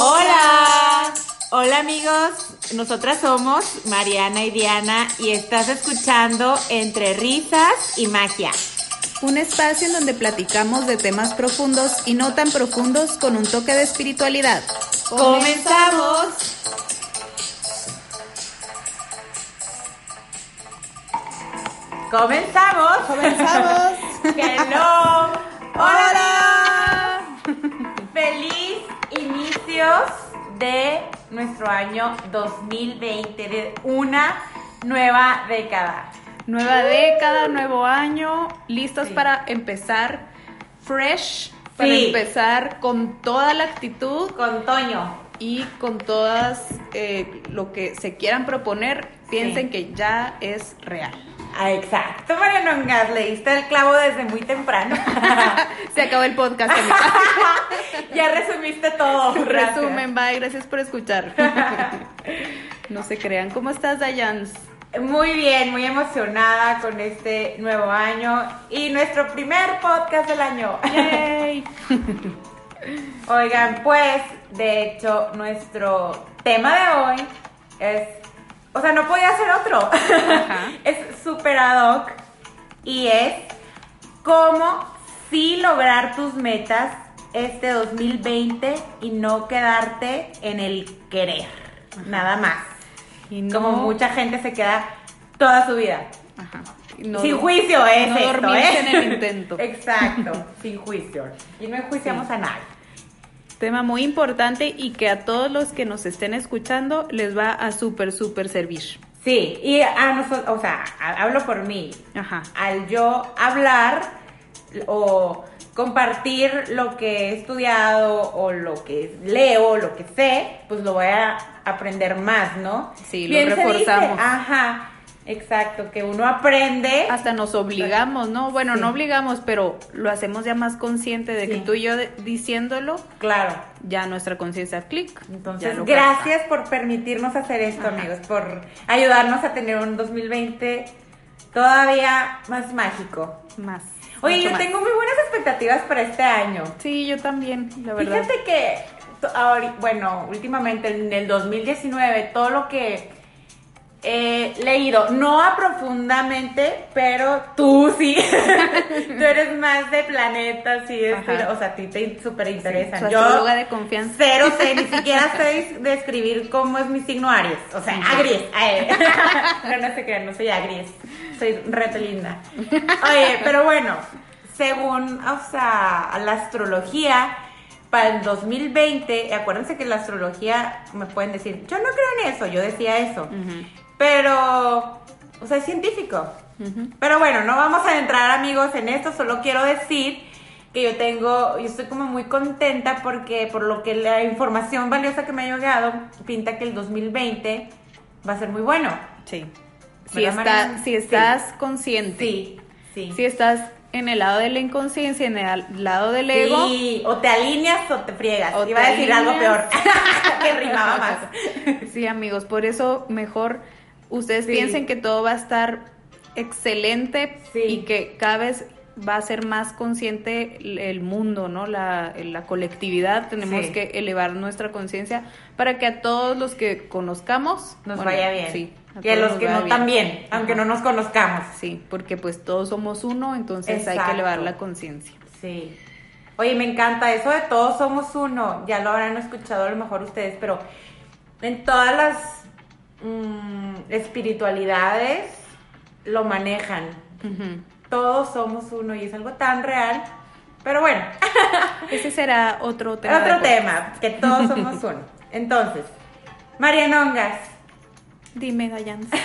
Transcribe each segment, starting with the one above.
Hola. Hola amigos, nosotras somos Mariana y Diana y estás escuchando Entre Risas y Magia. Un espacio en donde platicamos de temas profundos y no tan profundos con un toque de espiritualidad. ¡Comenzamos! ¡Comenzamos! ¡Comenzamos! ¡Hello! ¡Hola! ¡Feliz inicios de nuestro año 2020, de una nueva década! Nueva década, nuevo año, listos Sí. para empezar fresh, para Sí. empezar con toda la actitud Con Toño. y con todas eh, lo que se quieran proponer, piensen Sí. que ya es real. Ah, exacto, Mariano Ongas, leíste el clavo desde muy temprano. Se acabó el podcast. ya resumiste todo. gracias. Resumen, bye, gracias por escuchar. no se crean. ¿Cómo estás, Dayans? Muy bien, muy emocionada con este nuevo año y nuestro primer podcast del año. Yay. Oigan, pues, de hecho, nuestro tema de hoy es, o sea, no podía ser otro. es super ad hoc y es cómo sí lograr tus metas este 2020 y no quedarte en el querer, nada más. Y no- Como mucha gente se queda toda su vida. Ajá. No- sin juicio es no esto, ¿eh? en el intento. Exacto, sin juicio. Y no enjuiciamos Sí. a nadie. Tema muy importante y que a todos los que nos estén escuchando les va a súper, súper servir. Sí, y a nosotros, o sea, hablo por mí. Ajá. Al yo hablar o compartir lo que he estudiado o lo que leo, lo que sé, pues lo voy a aprender más, ¿no? Sí, lo dice, reforzamos. Ajá, exacto, que uno aprende. Hasta nos obligamos, ¿no? Bueno, Sí. no obligamos, pero lo hacemos ya más consciente de que tú y yo de- diciéndolo, Claro. ya nuestra conciencia clic. Entonces, gracias por permitirnos hacer esto, Ajá. amigos, por ayudarnos a tener un 2020 todavía más mágico. Más. Oye, yo más. tengo muy buenas expectativas para este año. Sí, yo también, la verdad. Fíjate que, ahori- bueno, últimamente en el 2019, todo lo que he leído, no a profundamente, pero tú sí, tú eres más de planetas y espiro- o sea, a ti te súper interesan. Yo astróloga de confianza. cero sé, ni siquiera sé describir cómo es mi signo Aries, o sea, Agries. No, no se crean, no soy Agries, soy reto linda. Oye, pero bueno, según, o sea, la astrología, para el 2020, acuérdense que la astrología, me pueden decir, yo no creo en eso, yo decía eso, Ujú, pero, o sea, es científico. Pero bueno, no vamos a entrar amigos en esto, solo quiero decir que yo tengo, yo estoy como muy contenta porque por lo que la información valiosa que me ha llegado pinta que el 2020 va a ser muy bueno. Sí. Si, ¿Verdad, está, si Sí. estás consciente, Sí, sí. si estás en el lado de la inconsciencia, en el lado del ego, Sí, o te alineas o te friegas. O Iba te a decir algo peor, que rimaba más. Sí, amigos, por eso mejor ustedes Sí. piensen que todo va a estar excelente Sí. y que cada vez va a ser más consciente el- mundo, ¿no? La, la colectividad, tenemos Sí. que elevar nuestra conciencia para que a todos los que conozcamos Nos bueno, vaya bien. Sí, y a los que no bien. también, aunque Ajá. no nos conozcamos. Sí, porque pues todos somos uno, entonces hay que elevar la conciencia. Sí. Oye, me encanta eso de todos somos uno. Ya lo habrán escuchado a lo mejor ustedes, pero en todas las mm, espiritualidades lo manejan. Todos somos uno y es algo tan real. Pero bueno, Ese será otro tema. otro tema, que todos somos uno. Entonces, Marianongas, Dime, Dayan. ¿tú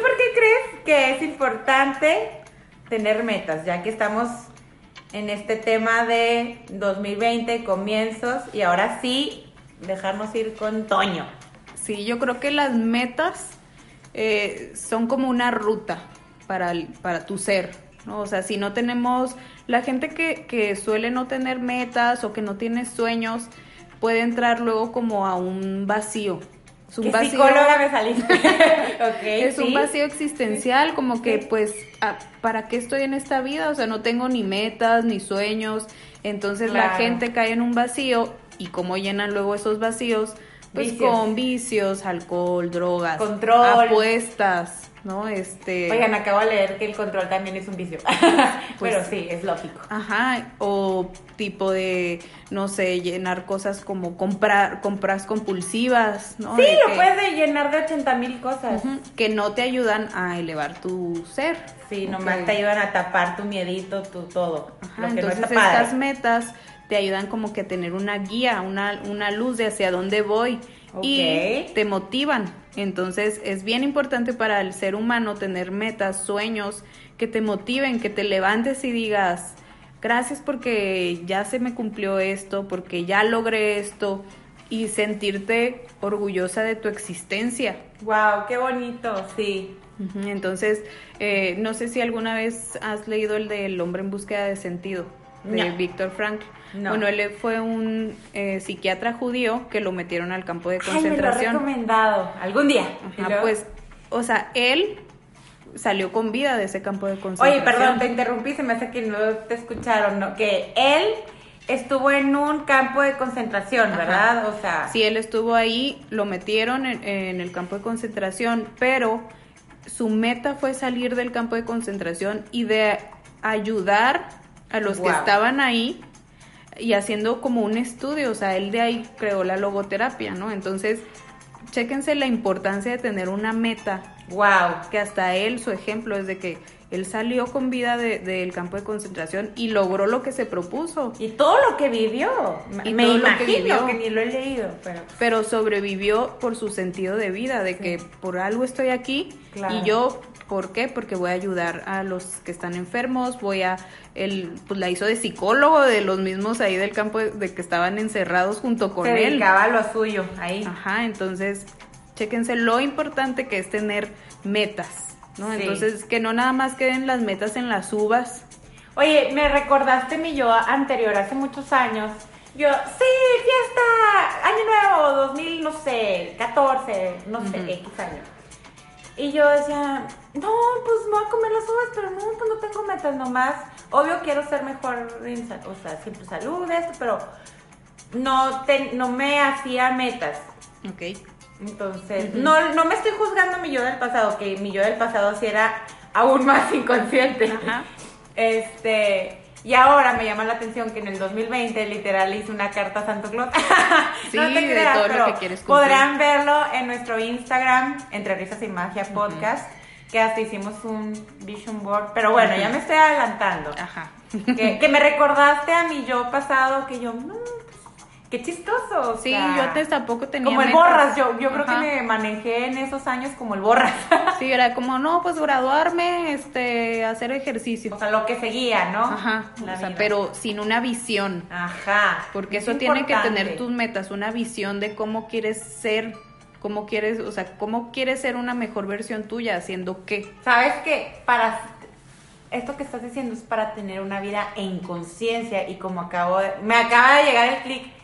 por qué crees que es importante tener metas? Ya que estamos en este tema de 2020, comienzos, y ahora sí, dejarnos ir con Toño. Sí, yo creo que las metas eh, son como una ruta para, para tu ser, ¿no? O sea, si no tenemos, la gente que, que suele no tener metas o que no tiene sueños, puede entrar luego como a un vacío. Es un vacío, psicóloga me saliste. es un vacío existencial, como que pues, ah, ¿para qué estoy en esta vida? O sea, no tengo ni metas, ni sueños. Entonces la gente cae en un vacío y cómo llenan luego esos vacíos, pues con vicios, alcohol, drogas, control, apuestas, ¿no? Este... Oigan, acabo de leer que el control también es un vicio. Pues, Pero sí, es lógico. Ajá, o tipo de, no sé, llenar cosas como comprar, compras compulsivas, ¿no? Sí, lo puedes llenar de 80 mil cosas. que no te ayudan a elevar tu ser. Sí, nomás te ayudan a tapar tu miedito, tu todo. Ajá, entonces estas metas te ayudan como que a tener una guía, una, una luz de hacia dónde voy y te motivan. Entonces es bien importante para el ser humano tener metas, sueños que te motiven, que te levantes y digas, gracias porque ya se me cumplió esto, porque ya logré esto y sentirte orgullosa de tu existencia. Wow, qué bonito, sí. Entonces, eh, no sé si alguna vez has leído el del hombre en búsqueda de sentido de Víctor Frankl. Bueno, él fue un eh, psiquiatra judío que lo metieron al campo de concentración. Ay, me lo recomendado algún día. pues, o sea, él salió con vida de ese campo de concentración. Oye, perdón, te interrumpí, se me hace que no te escucharon, ¿no? Que él estuvo en un campo de concentración, ¿verdad? O sea... Sí, él estuvo ahí, lo metieron en, el campo de concentración, pero su meta fue salir del campo de concentración y de ayudar a los que estaban ahí y haciendo como un estudio, o sea, él de ahí creó la logoterapia, ¿no? Entonces, chéquense la importancia de tener una meta. Wow. Que hasta él, su ejemplo es de que él salió con vida del campo de concentración y logró lo que se propuso. Y todo lo que vivió. Y me imagino que, ni lo he leído. Pero... pero sobrevivió por su sentido de vida, de que por algo estoy aquí y yo ¿Por qué? Porque voy a ayudar a los que están enfermos, voy a, él pues la hizo de psicólogo de los mismos ahí del campo de, que estaban encerrados junto con él. Se dedicaba lo suyo ahí. Ajá, entonces, chéquense lo importante que es tener metas, ¿no? Entonces, que no nada más queden las metas en las uvas. Oye, me recordaste mi yo anterior, hace muchos años. Yo, sí, fiesta, año nuevo, 2000, no sé, 14, no sé, X años y yo decía, no, pues voy a comer las uvas, pero no, pues no tengo metas nomás. Obvio quiero ser mejor, o sea, siempre salud, esto, pero no, no me hacía metas. Ok. Entonces, no, no me estoy juzgando mi yo del pasado, que mi yo del pasado sí era aún más inconsciente. Ajá. Este, y ahora me llama la atención que en el 2020 literal hice una carta a Santo Claus. Sí, no te creas, todo lo que quieres podrán verlo en nuestro Instagram, Entre Risas y Magia Podcast, que hasta hicimos un vision board. Pero bueno, ya me estoy adelantando. Ajá. Que, que, me recordaste a mi yo pasado, que yo, no, Qué chistoso. sí, yo antes tampoco tenía. Como el borras, yo, yo creo que me manejé en esos años como el borras. sí, era como, no, pues graduarme, este, hacer ejercicio. O sea, lo que seguía, ¿no? Ajá. o sea, pero sin una visión. Ajá. Porque eso tiene que tener tus metas, una visión de cómo quieres ser, cómo quieres, o sea, cómo quieres ser una mejor versión tuya, haciendo qué. ¿Sabes qué? Para esto que estás diciendo es para tener una vida en conciencia y como acabo de, me acaba de llegar el clic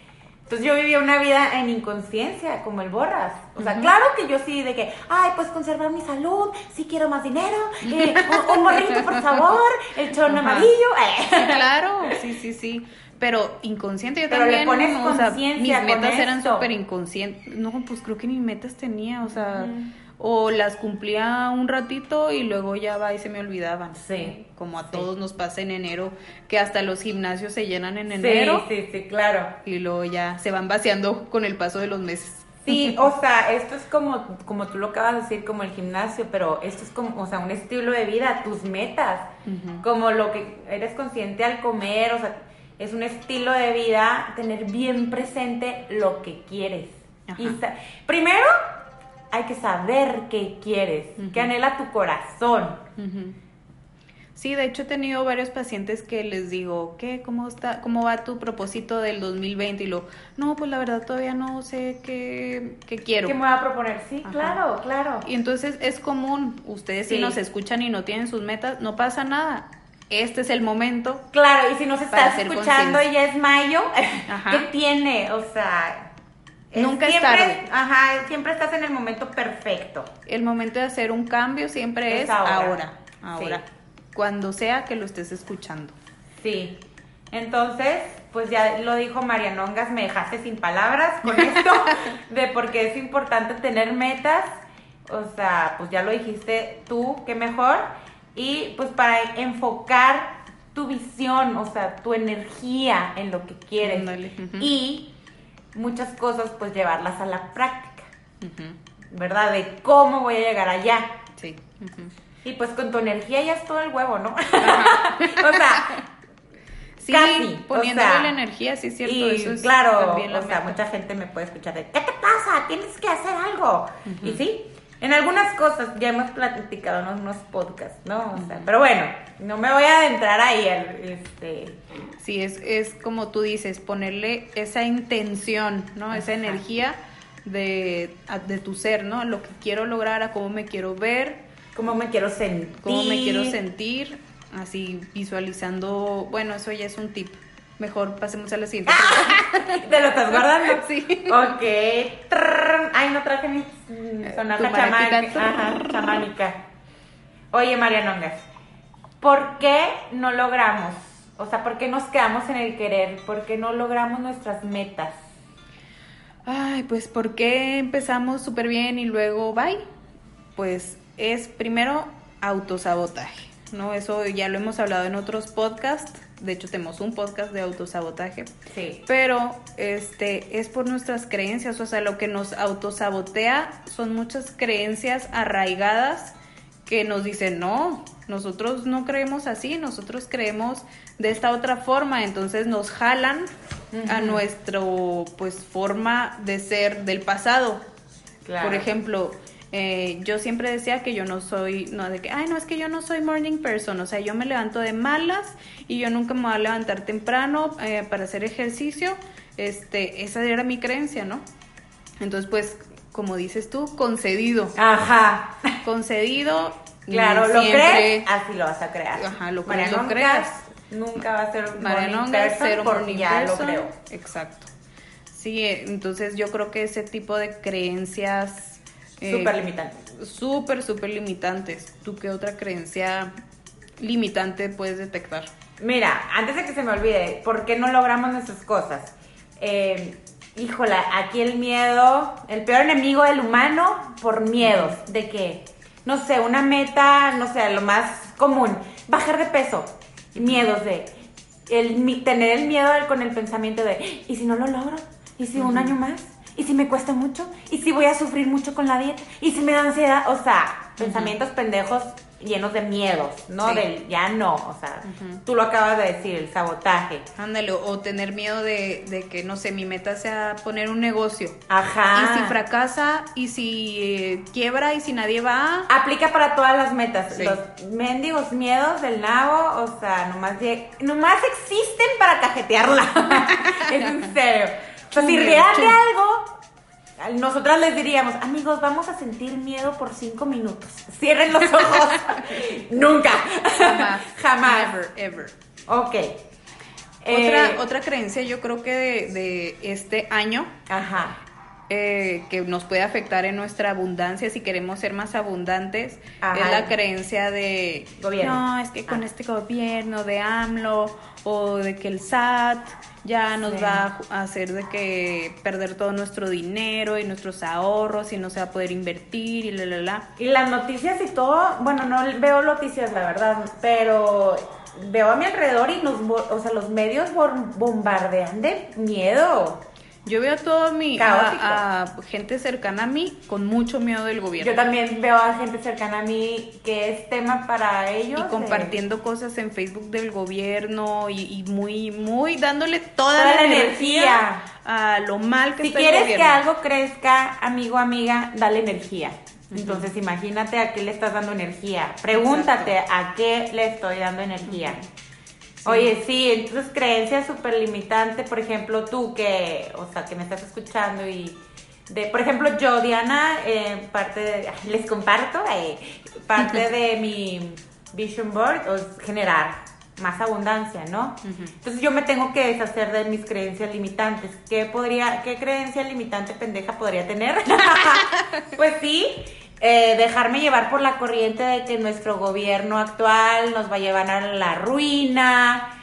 entonces yo vivía una vida en inconsciencia, como el borras. O sea, claro que yo sí, de que, ay, pues conservar mi salud, sí quiero más dinero, eh, un, morrito, por favor, el chorno amarillo. claro, sí, sí, sí. Pero inconsciente yo Pero también. Le pones o sea, mis metas eran súper inconscientes. No, pues creo que ni metas tenía, o sea o las cumplía un ratito y luego ya va y se me olvidaban. Sí. Como a todos nos pasa en enero, que hasta los gimnasios se llenan en enero. Sí, sí, sí, claro. Y luego ya se van vaciando con el paso de los meses. Sí, o sea, esto es como, como tú lo acabas de decir, como el gimnasio, pero esto es como, o sea, un estilo de vida, tus metas, como lo que eres consciente al comer, o sea, es un estilo de vida, tener bien presente lo que quieres. Y primero, hay que saber qué quieres, qué anhela tu corazón. Sí, de hecho he tenido varios pacientes que les digo, ¿qué? ¿Cómo está? ¿Cómo va tu propósito del 2020? Y lo, no, pues la verdad todavía no sé qué, qué quiero. ¿Qué me voy a proponer? Sí, claro, claro. Y entonces es común, ustedes si nos escuchan y no tienen sus metas, no pasa nada. Este es el momento. Claro, y si nos estás escuchando y ya es mayo, ¿qué tiene? O sea, Nunca es tarde. Ajá, siempre estás en el momento perfecto. El momento de hacer un cambio siempre es, ahora. Ahora. Cuando sea que lo estés escuchando. Sí. Entonces, pues ya lo dijo Marianongas, me dejaste sin palabras con esto, de por qué es importante tener metas. O sea, pues ya lo dijiste tú, qué mejor. Y pues para enfocar tu visión, o sea, tu energía en lo que quieres. Y muchas cosas, pues llevarlas a la práctica, ¿verdad? De cómo voy a llegar allá. Sí. Y pues con tu energía ya es todo el huevo, ¿no? o sea, Sí, casi, poniéndole la energía, sí es cierto. Y claro, o sea, mucha gente me puede escuchar de, ¿qué te pasa? Tienes que hacer algo. Y sí, en algunas cosas ya hemos platicado en unos podcasts, ¿no? O sea, pero bueno, no me voy a adentrar ahí. Este... Sí, es, es como tú dices, ponerle esa intención, ¿no? Esa energía de, de tu ser, ¿no? Lo que quiero lograr, a cómo me quiero ver. Cómo me quiero sentir. Cómo me quiero sentir, así visualizando, bueno, eso ya es un tip Mejor pasemos a la siguiente. ¿Te lo estás guardando? Sí. Ok. Ay, no traje mi sonata chamánica. chamánica. Oye, Marianongas, ¿por qué no logramos? O sea, ¿por qué nos quedamos en el querer? ¿Por qué no logramos nuestras metas? Ay, pues ¿por qué empezamos súper bien y luego bye? Pues es primero autosabotaje, ¿no? Eso ya lo hemos hablado en otros podcasts de hecho tenemos un podcast de autosabotaje. Sí. Pero este es por nuestras creencias, o sea, lo que nos autosabotea son muchas creencias arraigadas que nos dicen, "No, nosotros no creemos así, nosotros creemos de esta otra forma", entonces nos jalan a nuestro pues forma de ser del pasado. Por ejemplo, eh, yo siempre decía que yo no soy, no, de que, ay, no, es que yo no soy morning person, o sea, yo me levanto de malas y yo nunca me voy a levantar temprano eh, para hacer ejercicio, este, esa era mi creencia, ¿no? Entonces, pues, como dices tú, concedido. Ajá. Concedido. Claro, lo crees, así lo vas a crear. Ajá, lo, crees, lo creas. Nunca va a ser un morning person porque ya lo creo. Exacto. Sí, eh, entonces yo creo que ese tipo de creencias eh, súper limitantes. Súper, súper limitantes. ¿Tú qué otra creencia limitante puedes detectar? Mira, antes de que se me olvide, ¿por qué no logramos nuestras cosas? Eh, híjola, aquí el miedo, el peor enemigo del humano por miedos. ¿De qué? No sé, una meta, no sé, lo más común, bajar de peso. Miedos de el, tener el miedo con el pensamiento de, ¿y si no lo logro? ¿Y si un año más? ¿Y si me cuesta mucho? ¿Y si voy a sufrir mucho con la dieta? ¿Y si me da ansiedad? O sea, pensamientos pendejos llenos de miedos, ¿no? Del ya no, o sea, tú lo acabas de decir, el sabotaje. Ándale, o tener miedo de, que, no sé, mi meta sea poner un negocio. Ajá. Y si fracasa, y si eh, quiebra, y si nadie va. Aplica para todas las metas. Los mendigos miedos del nabo, o sea, nomás, nomás existen para cajetearla. es en serio. O sea, si real de algo, nosotras les diríamos, amigos, vamos a sentir miedo por cinco minutos. Cierren los ojos. Nunca. Jamás. Jamás. Ever, ever. Ok. Otra, eh, otra creencia, yo creo que de, este año. Ajá. Eh, que nos puede afectar en nuestra abundancia si queremos ser más abundantes es la creencia de gobierno. no es que con ah. este gobierno de AMLO o de que el SAT ya nos va a hacer de que perder todo nuestro dinero y nuestros ahorros y no se va a poder invertir y la la la. Y las noticias y todo, bueno, no veo noticias la verdad, pero veo a mi alrededor y nos, o sea, los medios bombardean de miedo. Yo veo a todo mi a, gente cercana a mí con mucho miedo del gobierno. Yo también veo a gente cercana a mí que es tema para ellos. Y compartiendo cosas en Facebook del gobierno y, muy, muy dándole toda, la, energía, a lo mal que si quieres que algo crezca, amigo, amiga, dale energía. Entonces, imagínate a qué le estás dando energía. Pregúntate a qué le estoy dando energía. Oye, sí, entonces creencias súper limitante, por ejemplo, tú que, o sea, que me estás escuchando y de, por ejemplo, yo, Diana, eh, parte de, les comparto, eh, parte de mi vision board es generar más abundancia, ¿no? Entonces yo me tengo que deshacer de mis creencias limitantes. ¿Qué podría, qué creencia limitante pendeja podría tener? pues sí, eh, dejarme llevar por la corriente de que nuestro gobierno actual nos va a llevar a la ruina,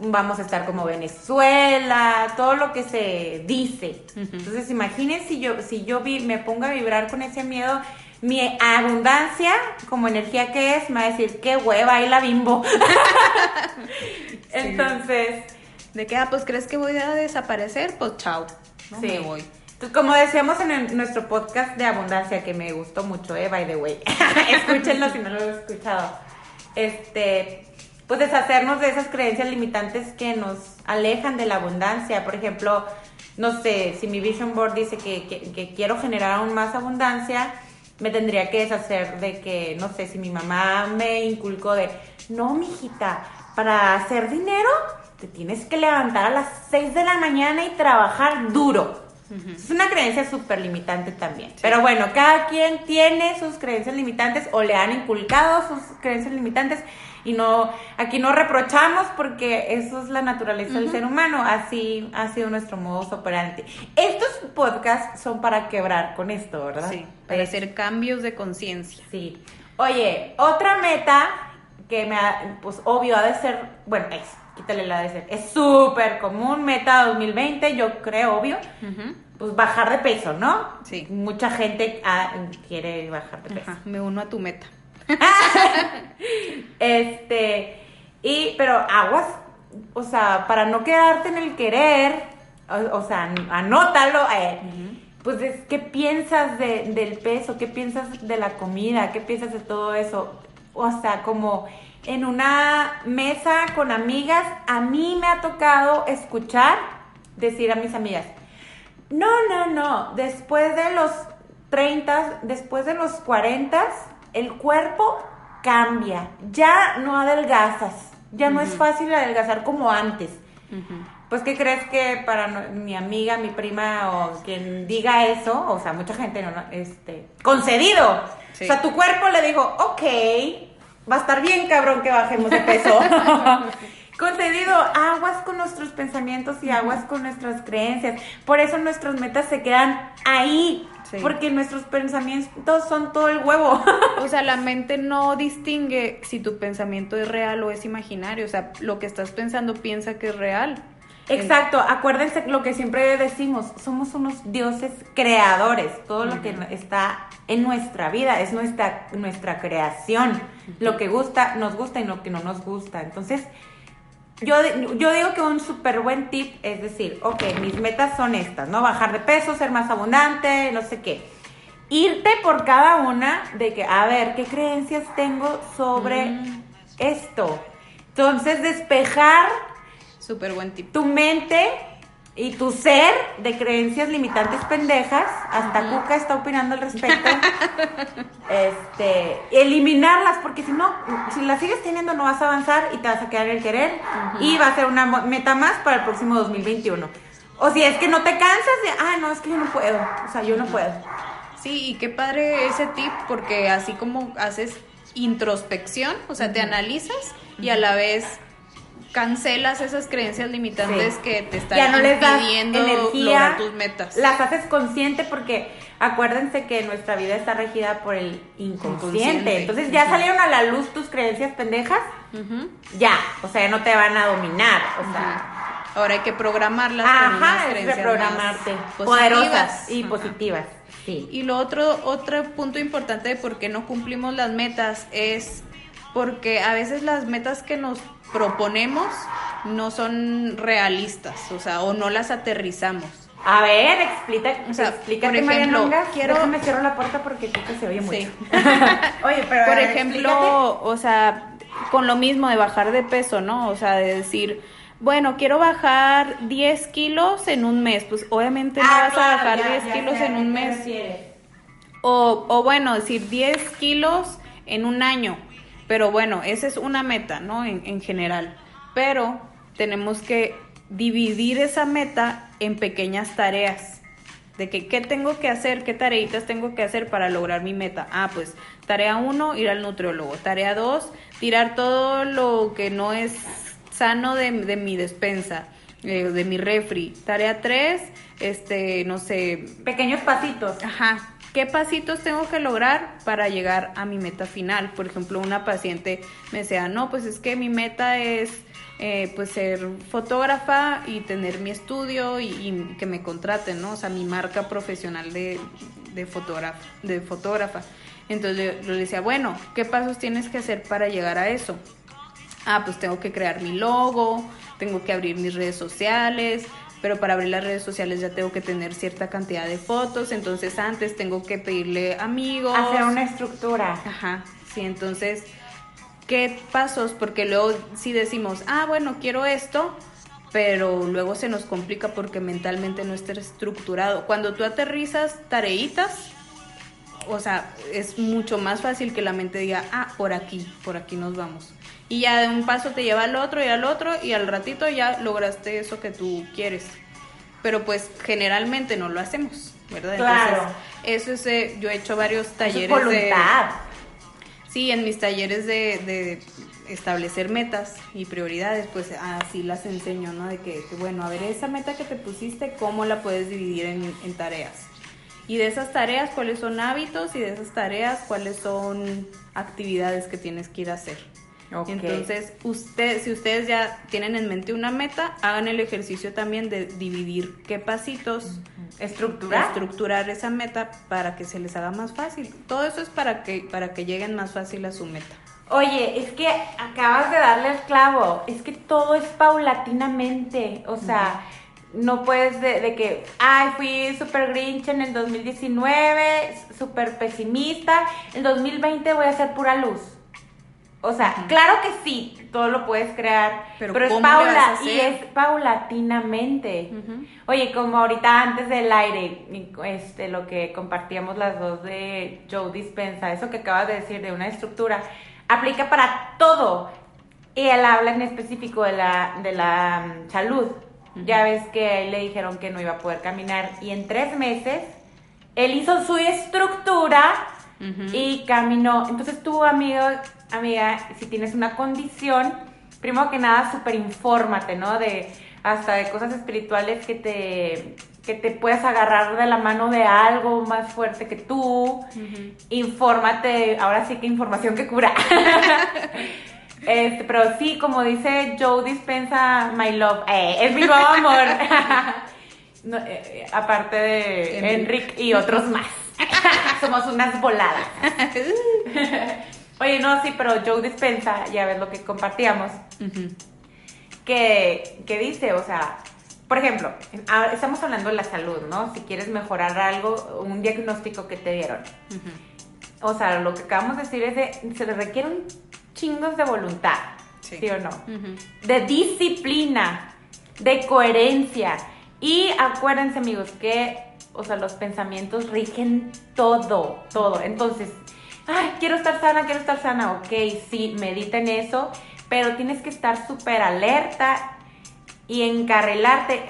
vamos a estar como Venezuela, todo lo que se dice. Entonces imagínense si yo, si yo vi, me pongo a vibrar con ese miedo, mi abundancia como energía que es, me va a decir, qué hueva, ahí la bimbo. Entonces... ¿De qué? Ah, pues crees que voy a desaparecer? Pues chao. No me voy. Como decíamos en nuestro podcast de abundancia, que me gustó mucho, eh, by the way. Escúchenlo si no lo he escuchado. Este, pues deshacernos de esas creencias limitantes que nos alejan de la abundancia. Por ejemplo, no sé, si mi vision board dice que, que, quiero generar aún más abundancia, me tendría que deshacer de que, no sé, si mi mamá me inculcó de, no, mijita, para hacer dinero te tienes que levantar a las 6 de la mañana y trabajar duro. Es una creencia súper limitante también. Pero bueno, cada quien tiene sus creencias limitantes o le han inculcado sus creencias limitantes y no aquí no reprochamos porque eso es la naturaleza del ser humano, así ha sido nuestro modo operandi. Estos podcasts son para quebrar con esto, ¿verdad? Sí, para hacer cambios de conciencia. Sí. Oye, otra meta que me ha, pues obvio ha de ser, bueno, es quítale la de ser. Es súper común, meta 2020, yo creo, obvio. Pues bajar de peso, ¿no? Sí. Mucha gente ah, quiere bajar de peso. me uno a tu meta. este, y, pero aguas, o sea, para no quedarte en el querer, o, sea, anótalo, eh, pues ¿qué piensas de, del peso? ¿Qué piensas de la comida? ¿Qué piensas de todo eso? O sea, como en una mesa con amigas, a mí me ha tocado escuchar decir a mis amigas, no, no, no, después de los 30, después de los 40, el cuerpo cambia, ya no adelgazas, ya no es fácil adelgazar como antes. Pues, ¿qué crees que para mi amiga, mi prima o quien diga eso, o sea, mucha gente no, este, concedido? O sea, tu cuerpo le dijo, ok, va a estar bien cabrón que bajemos de peso. Concedido, aguas con nuestros pensamientos y aguas con nuestras creencias. Por eso nuestras metas se quedan ahí. Porque nuestros pensamientos son todo el huevo. o sea, la mente no distingue si tu pensamiento es real o es imaginario. O sea, lo que estás pensando piensa que es real. Exacto, acuérdense lo que siempre decimos, somos unos dioses creadores, todo lo que está en nuestra vida es nuestra, nuestra creación, lo que gusta, nos gusta y lo que no nos gusta. Entonces, yo, yo digo que un súper buen tip es decir, ok, mis metas son estas, ¿no? Bajar de peso, ser más abundante, no sé qué. Irte por cada una de que, a ver, ¿qué creencias tengo sobre mm. esto? Entonces, despejar Súper buen tip. Tu mente y tu ser de creencias limitantes pendejas, hasta Cuca está opinando al respecto, este, eliminarlas, porque si no, si las sigues teniendo no vas a avanzar y te vas a quedar en el querer y va a ser una meta más para el próximo 2021. O si es que no te cansas de, ah, no, es que yo no puedo, o sea, yo no puedo. Sí, y qué padre ese tip, porque así como haces introspección, o sea, te analizas y a la vez cancelas esas creencias limitantes que te están ya no les impidiendo energía, lograr tus metas. Las haces consciente porque acuérdense que nuestra vida está regida por el inconsciente. Entonces ya salieron a la luz tus creencias pendejas, ya, o sea, no te van a dominar, o sea. Ahora hay que programarlas Ajá, con es reprogramarte, poderosas y positivas. Sí. Y lo otro, otro punto importante de por qué no cumplimos las metas es porque a veces las metas que nos proponemos no son realistas, o sea, o no las aterrizamos. A ver, explica, o sea, explícate, por ejemplo, quiero... Déjame cierro la puerta porque que se oye mucho. Oye, pero Por ejemplo, o sea, con lo mismo de bajar de peso, ¿no? O sea, de decir, bueno, quiero bajar 10 kilos en un mes. Pues obviamente no ah, vas a bajar 10 kilos en un mes. O, o bueno, decir 10 kilos en un año. Pero bueno, esa es una meta, ¿no? En, en general. Pero tenemos que dividir esa meta en pequeñas tareas. De que, ¿qué tengo que hacer? ¿Qué tareitas tengo que hacer para lograr mi meta? Ah, pues tarea 1, ir al nutriólogo. Tarea 2, tirar todo lo que no es sano de, de mi despensa, eh, de mi refri. Tarea 3, este, no sé. Pequeños pasitos. Ajá. ¿Qué pasitos tengo que lograr para llegar a mi meta final? Por ejemplo, una paciente me decía, no, pues es que mi meta es eh, pues ser fotógrafa y tener mi estudio y, que me contraten, ¿no? O sea, mi marca profesional de, de, fotógrafa. Entonces le decía, bueno, ¿qué pasos tienes que hacer para llegar a eso? Ah, pues tengo que crear mi logo, tengo que abrir mis redes sociales, pero para abrir las redes sociales ya tengo que tener cierta cantidad de fotos, entonces antes tengo que pedirle amigos. Hacer una estructura. Ajá, sí, entonces, ¿qué pasos? Porque luego si decimos, ah, bueno, quiero esto, pero luego se nos complica porque mentalmente no está estructurado. Cuando tú aterrizas tareitas, o sea, es mucho más fácil que la mente diga, ah, por aquí, por aquí nos vamos y ya de un paso te lleva al otro y al otro y al ratito ya lograste eso que tú quieres. Pero pues generalmente no lo hacemos, ¿verdad? Claro. eso es, eh, yo he hecho varios talleres voluntad. sí, en mis talleres de, de, establecer metas y prioridades, pues así las enseño, ¿no? De que, bueno, a ver, esa meta que te pusiste, ¿cómo la puedes dividir en, en tareas? Y de esas tareas, ¿cuáles son hábitos? Y de esas tareas, ¿cuáles son actividades que tienes que ir a hacer? Entonces, usted, si ustedes ya tienen en mente una meta, hagan el ejercicio también de dividir qué pasitos, estructurar, estructurar esa meta para que se les haga más fácil. Todo eso es para que para que lleguen más fácil a su meta. Oye, es que acabas de darle el clavo. Es que todo es paulatinamente. O sea, no puedes de, de, que, ay, fui super grinch en el 2019, súper pesimista. En 2020 voy a hacer pura luz. O sea, claro que sí, todo lo puedes crear, pero, es paula y es paulatinamente. Oye, como ahorita antes del aire, este, lo que compartíamos las dos de Joe Dispensa, eso que acabas de decir de una estructura, aplica para todo. Y él habla en específico de la, de la mm, salud. Ya ves que le dijeron que no iba a poder caminar y en tres meses él hizo su estructura y caminó. Entonces tú, amigo, amiga, si tienes una condición, primero que nada, súper infórmate, ¿no? De hasta de cosas espirituales que te que te puedas agarrar de la mano de algo más fuerte que tú. Infórmate, ahora sí que información que cura. este, pero sí, como dice Joe Dispensa, my love, eh, es mi nuevo amor. Eh, eh, aparte de Enric y otros más. Somos unas voladas. Oye, no, sí, pero Joe Dispensa, ya ves lo que compartíamos, que, que dice, o sea, por ejemplo, estamos hablando de la salud, ¿no? Si quieres mejorar algo, un diagnóstico que te dieron. O sea, lo que acabamos de decir es de, se le requieren chingos de voluntad, ¿sí, o no? De disciplina, de coherencia. Y acuérdense, amigos, que, o sea, los pensamientos rigen todo, todo. Entonces, ay, quiero estar sana, quiero estar sana, ok, sí, medita en eso, pero tienes que estar súper alerta y encarrilarte.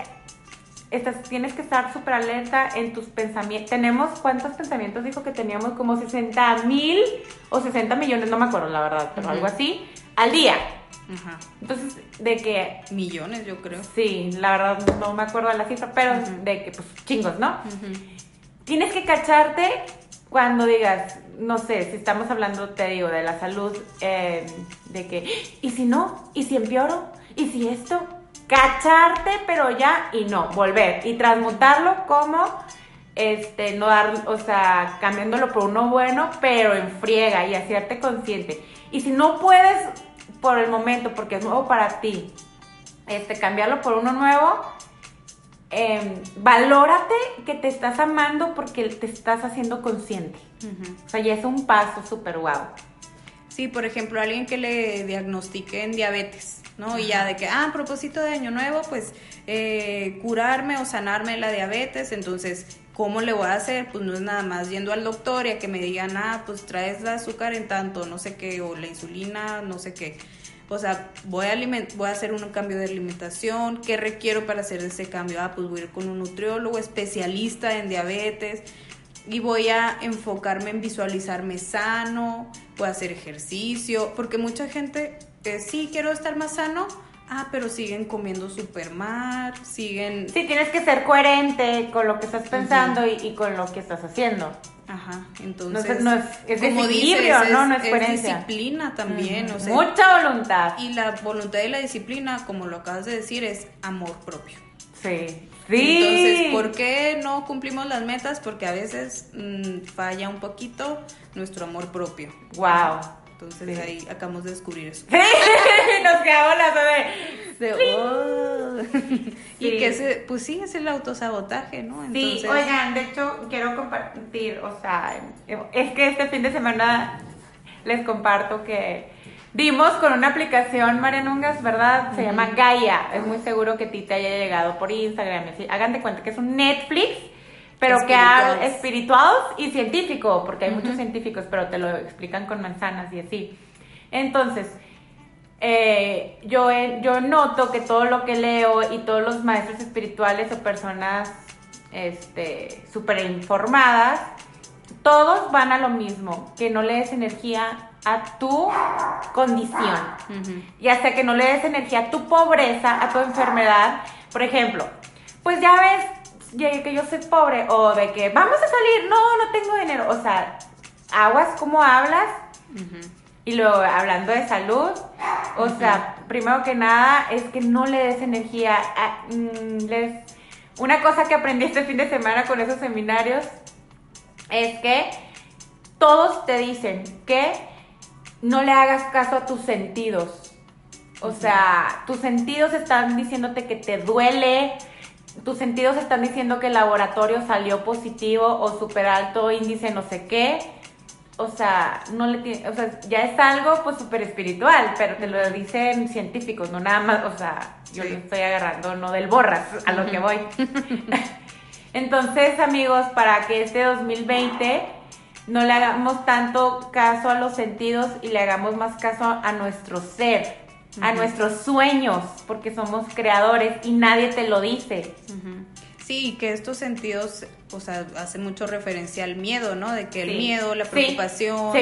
Estás, tienes que estar súper alerta en tus pensamientos. Tenemos, ¿cuántos pensamientos dijo que teníamos? Como 60 mil o 60 millones, no me acuerdo la verdad, pero algo así, al día. Ajá. Entonces, de que... Millones, yo creo. Sí, la verdad no me acuerdo de la cifra, pero de que, pues, chingos, ¿no? Tienes que cacharte cuando digas, no sé, si estamos hablando, te digo, de la salud, eh, de que, ¿y si no? ¿Y si empeoro? ¿Y si esto? Cacharte, pero ya, y no, volver. Y transmutarlo como, este, no dar, o sea, cambiándolo por uno bueno, pero en friega y hacerte consciente. Y si no puedes por el momento, porque es nuevo para ti, este, cambiarlo por uno nuevo, eh, valórate que te estás amando porque te estás haciendo consciente. O sea, ya es un paso súper guau. Sí, por ejemplo, alguien que le diagnostiquen diabetes, ¿no? Y ya de que, ah, a propósito de Año Nuevo, pues eh, curarme o sanarme la diabetes, entonces ¿Cómo le voy a hacer? Pues no es nada más yendo al doctor y a que me digan, ah, pues traes el azúcar en tanto, no sé qué, o la insulina, no sé qué. O sea, voy a, voy a hacer un cambio de alimentación, ¿qué requiero para hacer ese cambio? Ah, pues voy a ir con un nutriólogo especialista en diabetes y voy a enfocarme en visualizarme sano, voy a hacer ejercicio, porque mucha gente, que sí, quiero estar más sano, Ah, pero siguen comiendo super mal, siguen... Sí, tienes que ser coherente con lo que estás pensando y, con lo que estás haciendo. Ajá, entonces... No es, es, equilibrio, ¿no? No es, coherencia. disciplina también, o sea... Mucha voluntad. Y la voluntad y la disciplina, como lo acabas de decir, es amor propio. Sí. Sí. Entonces, ¿por qué no cumplimos las metas? Porque a veces mm, falla un poquito nuestro amor propio. Wow. Entonces ahí acabamos de descubrir eso. Nos quedamos las de... Oh". Y que ese, pues sí, es el autosabotaje, ¿no? Sí, oigan, de hecho quiero compartir, o sea, es que este fin de semana les comparto que dimos con una aplicación, Marianungas, ¿verdad? Se llama Gaia. Es muy seguro que a ti te haya llegado por Instagram. Hagan de cuenta que es un Netflix pero que ha espirituados y científico, porque hay muchos científicos, pero te lo explican con manzanas y así. Entonces, eh, yo, yo noto que todo lo que leo y todos los maestros espirituales o personas este, súper informadas, todos van a lo mismo, que no le des energía a tu condición. Ya sea que no le des energía a tu pobreza, a tu enfermedad. Por ejemplo, pues ya ves que yo soy pobre o de que vamos a salir, no, no tengo dinero. O sea, aguas como hablas. Y luego, hablando de salud, o sea, primero que nada es que no le des energía. A, mm, les, una cosa que aprendí este fin de semana con esos seminarios es que todos te dicen que no le hagas caso a tus sentidos. O sea, tus sentidos están diciéndote que te duele, tus sentidos están diciendo que el laboratorio salió positivo o super alto índice no sé qué. O sea, no le tiene, o sea, ya es algo pues súper espiritual, pero te lo dicen científicos, no nada más, o sea, yo lo estoy agarrando no del borras, a lo que voy. Entonces, amigos, para que este 2020 no le hagamos tanto caso a los sentidos y le hagamos más caso a nuestro ser a nuestros sueños, porque somos creadores y nadie te lo dice. Sí, que estos sentidos, o sea, hace mucho referencia al miedo, ¿no? De que el miedo, la preocupación,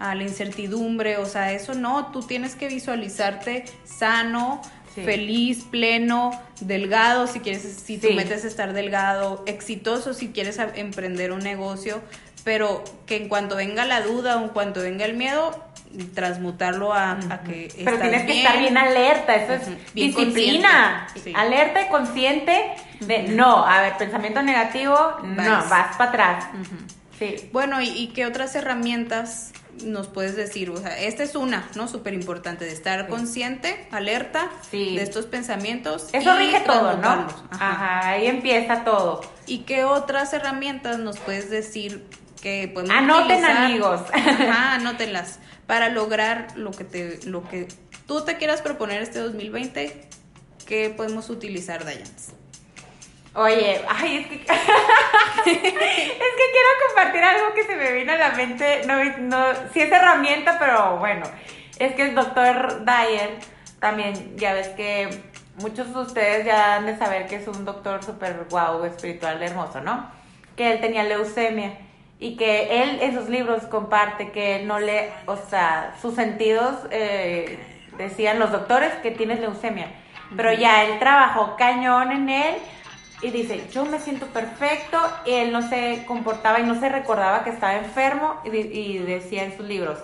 a la incertidumbre, o sea, eso no, tú tienes que visualizarte sano, feliz, pleno, delgado, si quieres, si tú metes estar delgado, exitoso si quieres emprender un negocio, pero que en cuanto venga la duda o en cuanto venga el miedo, transmutarlo a, que Pero tienes que estar bien alerta, eso es disciplina, alerta y consciente de no, a ver, pensamiento negativo, no, vas para atrás. Sí. Bueno, ¿y, qué otras herramientas nos puedes decir? O sea, esta es una, ¿no? Súper importante, de estar consciente, alerta de estos pensamientos. Eso rige todo, ¿no? Ajá. ahí empieza todo. ¿Y qué otras herramientas nos puedes decir que podemos Anoten, amigos. Ajá, anótenlas para lograr lo que te lo que tú te quieras proponer este 2020, ¿qué podemos utilizar, Dayans? Oye, ay, es que, es que quiero compartir algo que se me vino a la mente, no, no, sí es herramienta, pero bueno, es que el doctor Dyer, también, ya ves que muchos de ustedes ya han de saber que es un doctor súper guau, espiritual, hermoso, ¿no? Que él tenía leucemia y que él en sus libros comparte que no le, o sea, sus sentidos, eh, decían los doctores que tienes leucemia, pero ya él trabajó cañón en él y dice, yo me siento perfecto, y él no se comportaba y no se recordaba que estaba enfermo y, decía en sus libros,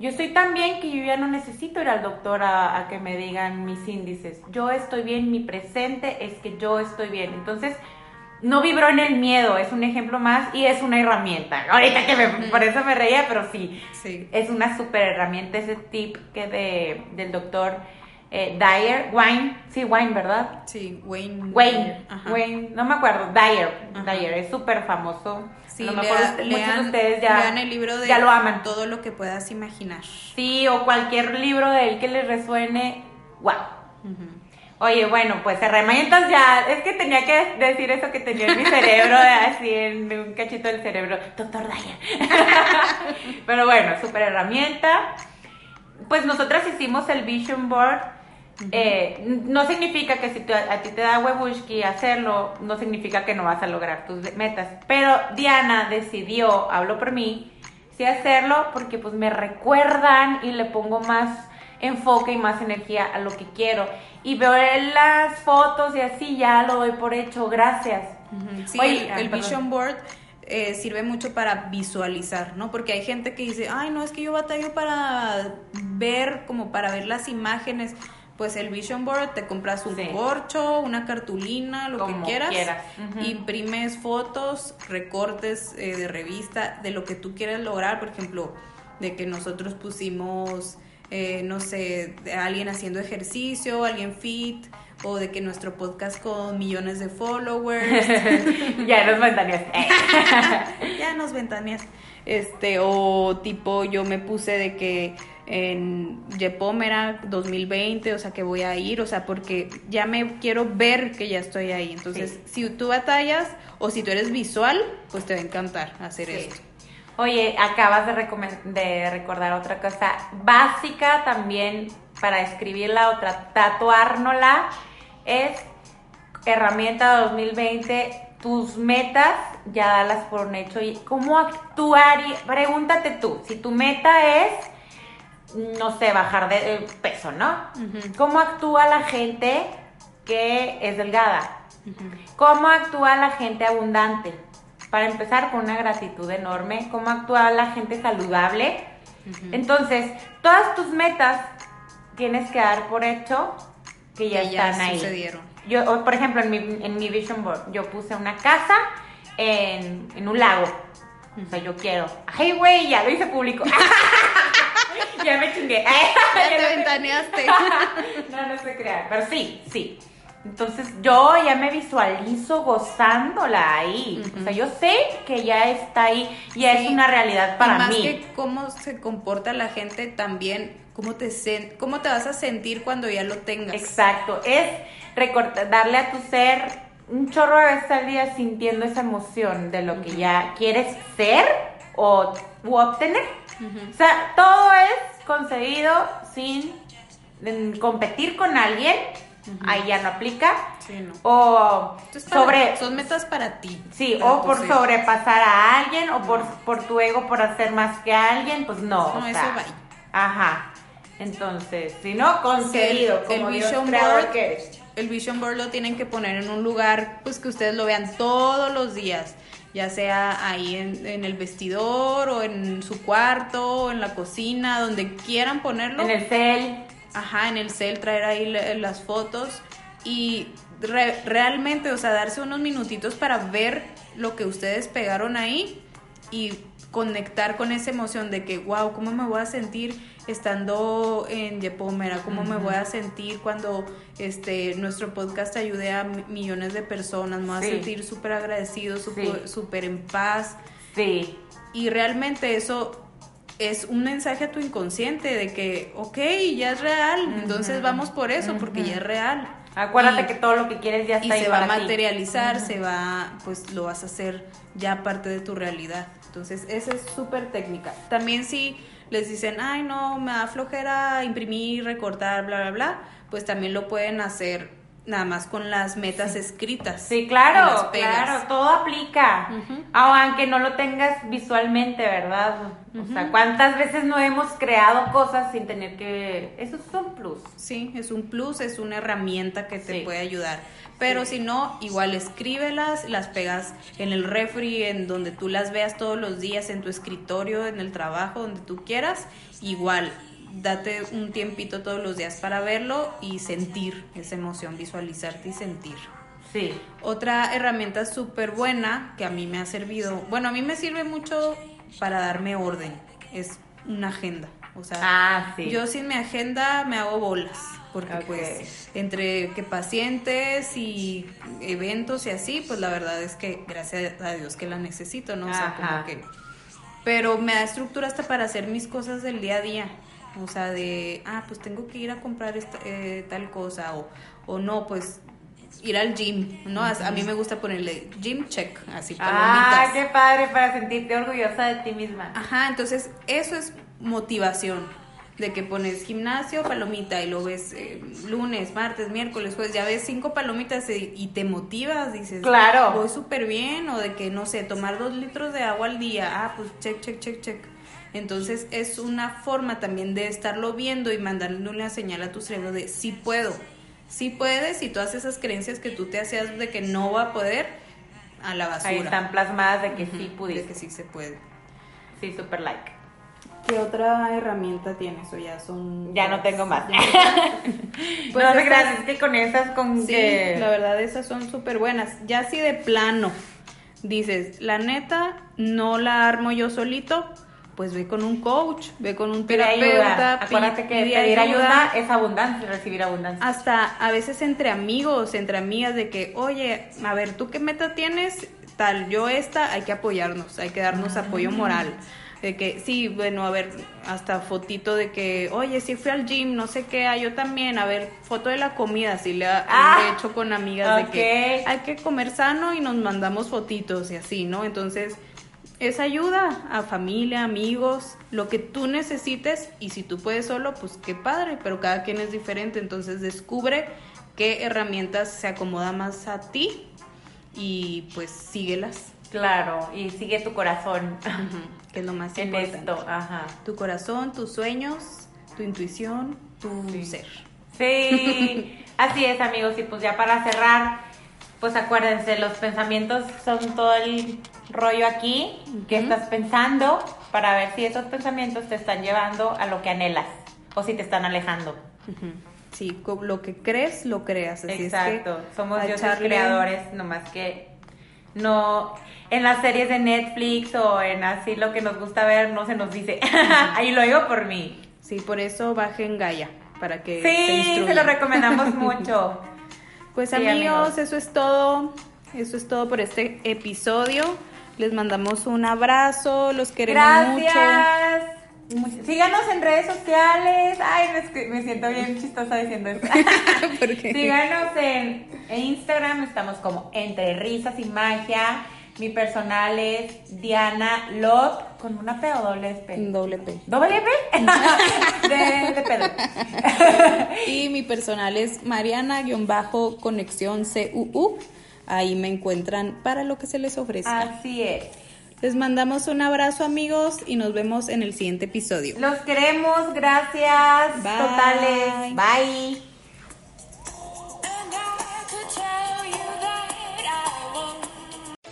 yo estoy tan bien que yo ya no necesito ir al doctor a, a que me digan mis índices, yo estoy bien, mi presente es que yo estoy bien, entonces no vibró en el miedo, es un ejemplo más y es una herramienta. Ahorita que me, por eso me reía, pero sí, sí. es una super herramienta ese tip que de, del doctor eh, Dyer, Wayne, sí, Wayne, ¿verdad? Sí, Wayne. Wayne, Wayne, no me acuerdo, Dyer, Dyer, es súper famoso. Sí, muchos de ustedes ya, lean el libro de ya lo aman. Todo lo que puedas imaginar. Sí, o cualquier libro de él que les resuene, wow. Oye, bueno, pues herramientas ya, es que tenía que decir eso que tenía en mi cerebro, así en un cachito del cerebro, doctor Dyer. Pero bueno, super herramienta. Pues nosotras hicimos el Vision Board. Eh, no significa que si a ti te da huevushki hacerlo, no significa que no vas a lograr tus metas. Pero Diana decidió, hablo por mí, sí hacerlo porque pues me recuerdan y le pongo más enfoque y más energía a lo que quiero. Y veo las fotos y así ya lo doy por hecho, gracias. Sí, el, Vision Board eh, sirve mucho para visualizar, ¿no? Porque hay gente que dice, ay, no, es que yo batallo para ver, como para ver las imágenes. Pues el Vision Board te compras un corcho, una cartulina, lo que quieras, imprimes fotos, recortes eh, de revista de lo que tú quieres lograr, por ejemplo, de que nosotros pusimos eh, no sé, de alguien haciendo ejercicio, alguien fit, o de que nuestro podcast con millones de followers. ya nos ventaneas. ya nos ventaneas. Este, o tipo, yo me puse de que en Yepomera 2020, o sea, que voy a ir, o sea, porque ya me quiero ver que ya estoy ahí. Entonces, si tú batallas o si tú eres visual, pues te va a encantar hacer esto. Oye, acabas de, de recordar otra cosa básica también para escribirla o tatuárnosla. Es herramienta 2020, tus metas ya dalas por un hecho y cómo actuar. Y, pregúntate tú, si tu meta es, no sé, bajar de peso, ¿no? ¿Cómo actúa la gente que es delgada? ¿Cómo actúa la gente abundante? Para empezar con una gratitud enorme, cómo actúa la gente saludable. Entonces, todas tus metas tienes que dar por hecho que ya, están ahí. Sucedieron. Yo, por ejemplo, en mi, en mi vision board, yo puse una casa en, en un lago. O sea, yo quiero. ¡Ay, güey! Ya lo hice público. ya me chingué. ya te ventaneaste. no, no sé crear. Pero sí, sí. Entonces yo ya me visualizo gozándola ahí. O sea, yo sé que ya está ahí, ya es una realidad para y más mí. que cómo se comporta la gente también, cómo te, cómo te vas a sentir cuando ya lo tengas. Exacto, es darle a tu ser un chorro de veces al día sintiendo esa emoción de lo que ya quieres ser o obtener. O sea, todo es conseguido sin competir con alguien ahí ya no aplica. O sobre... Son metas para ti. Sí, o por sobrepasar a alguien, o por, por tu ego por hacer más que alguien, pues no. No, eso va. Ajá. Entonces, si no, conseguido, el, como el Vision Board, El Vision Board lo tienen que poner en un lugar, pues que ustedes lo vean todos los días ya sea ahí en, en, el vestidor o en su cuarto o en la cocina, donde quieran ponerlo. En el cel ajá, en el cel traer ahí las fotos y realmente, o sea, darse unos minutitos para ver lo que ustedes pegaron ahí y conectar con esa emoción de que, wow, ¿cómo me voy a sentir estando en Yepomera? ¿Cómo me voy a sentir cuando este nuestro podcast ayude a millones de personas? Me voy a sentir súper agradecido, súper en paz. Sí. Y realmente eso es un mensaje a tu inconsciente de que, ok, ya es real, entonces vamos por eso, porque ya es real. Acuérdate que todo lo que quieres ya está y se va a materializar, se va, pues lo vas a hacer ya parte de tu realidad. Entonces, esa es súper técnica. También si les dicen, ay, no, me da flojera imprimir, recortar, bla, bla, bla, pues también lo pueden hacer nada más con las metas escritas. Sí, claro, claro, todo aplica. Aunque no lo tengas visualmente, ¿verdad? O sea, ¿cuántas veces no hemos creado cosas sin tener que... Eso es un plus. Sí, es un plus, es una herramienta que te puede ayudar. Pero si no, igual escríbelas, las pegas en el refri, en donde tú las veas todos los días, en tu escritorio, en el trabajo, donde tú quieras. Igual, date un tiempito todos los días para verlo y sentir esa emoción, visualizarte y sentir. Sí. Otra herramienta súper buena que a mí me ha servido, bueno, a mí me sirve mucho para darme orden, es una agenda. O sea, ah, yo sin mi agenda me hago bolas, porque pues entre que pacientes y eventos y así, pues la verdad es que gracias a Dios que la necesito, ¿no? O sea, como que... Pero me da estructura hasta para hacer mis cosas del día a día. O sea, de, ah, pues tengo que ir a comprar esta, eh, tal cosa, o, o no, pues ir al gym, ¿no? A, mí me gusta ponerle gym check, así palomitas. Ah, qué padre para sentirte orgullosa de ti misma. Ajá, entonces eso es motivación de que pones gimnasio, palomita y lo ves eh, lunes, martes, miércoles, pues ya ves cinco palomitas y, te motivas, dices, claro, voy súper bien, o de que, no sé, tomar dos litros de agua al día, ah, pues check, check, check, check. Entonces es una forma también de estarlo viendo y mandarle una señal a tu cerebro de sí puedo, sí puedes y todas esas creencias que tú te hacías de que no va a poder, a la basura. Ahí están plasmadas de que sí pudiste. De que sí se puede. Sí, super like. ¿Qué otra herramienta tienes o ya son? Ya no tengo más. pues no, gracias, que con esas, con sí, la verdad esas son súper buenas. Ya si de plano dices, la neta, no la armo yo solito, pues ve con un coach, ve con un terapeuta. Acuérdate que pedir ayuda, es abundancia, recibir abundancia. Hasta a veces entre amigos, entre amigas, de que, oye, a ver, ¿tú qué meta tienes? Tal, yo esta, hay que apoyarnos, hay que darnos apoyo moral de que sí, bueno, a ver, hasta fotito de que, oye, sí fui al gym, no sé qué, ah, yo también, a ver, foto de la comida, sí le, ah, he hecho con amigas de que hay que comer sano y nos mandamos fotitos y así, ¿no? Entonces, es ayuda a familia, amigos, lo que tú necesites y si tú puedes solo, pues qué padre, pero cada quien es diferente, entonces descubre qué herramientas se acomoda más a ti y pues síguelas. Claro, y sigue tu corazón. que es lo más importante. ajá. Tu corazón, tus sueños, tu intuición, tu ser. Sí, así es amigos. Y pues ya para cerrar, pues acuérdense, los pensamientos son todo el rollo aquí que estás pensando para ver si esos pensamientos te están llevando a lo que anhelas o si te están alejando. Sí, lo que crees, lo creas. Exacto, somos dioses creadores, nomás que no en las series de Netflix o en así lo que nos gusta ver no se nos dice. Ahí lo digo por mí. Sí, por eso bajen Gaia para que Sí, se, lo recomendamos mucho. Pues amigos, eso es todo. Eso es todo por este episodio. Les mandamos un abrazo, los queremos Gracias. Síganos en redes sociales. Ay, me, siento bien chistosa diciendo esto. Síganos en, Instagram, estamos como Entre Risas y Magia. Mi personal es Diana Lot con una P o doble P. Doble P. ¿Doble P? de, de y mi personal es Mariana-Conexión CUU. Ahí me encuentran para lo que se les ofrezca. Así es. Les mandamos un abrazo amigos y nos vemos en el siguiente episodio. Los queremos, gracias. Totales. Bye.